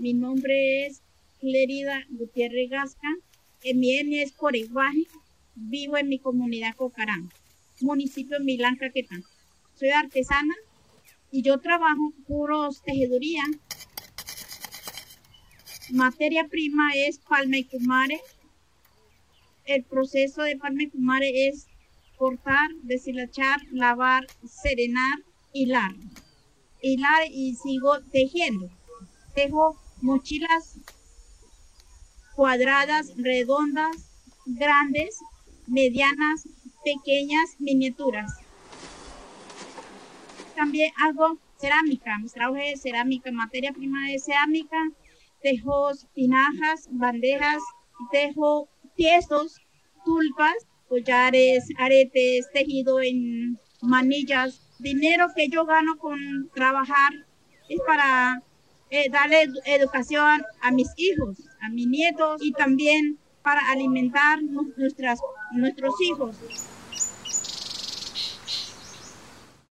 Mi nombre es Clerida Gutiérrez Gasca. Mi etnia es Coreguaje. Vivo en mi comunidad Cocarán, municipio de Milán, Caquetán. Soy artesana y yo trabajo puros tejeduría. Materia prima es palma y cumare. El proceso de palma y cumare es cortar, deshilachar, lavar, serenar, hilar. Hilar y sigo tejiendo. Tejo mochilas cuadradas, redondas, grandes, medianas, pequeñas, miniaturas. También hago cerámica, mi trabajo es cerámica, materia prima de cerámica, tejo tinajas, bandejas, tejo tiestos, tulpas, collares, aretes, tejido en manillas. Dinero que yo gano con trabajar es para eh, darle educación a mis hijos, a mis nietos y también para alimentar nuestras, nuestros hijos.